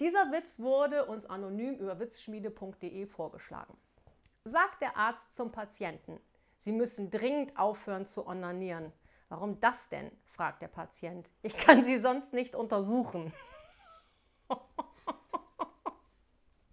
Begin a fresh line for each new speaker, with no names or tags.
Dieser Witz wurde uns anonym über witzschmiede.de vorgeschlagen. Sagt der Arzt zum Patienten, Sie müssen dringend aufhören zu onanieren. Warum das denn? fragt der Patient. Ich kann Sie sonst nicht untersuchen.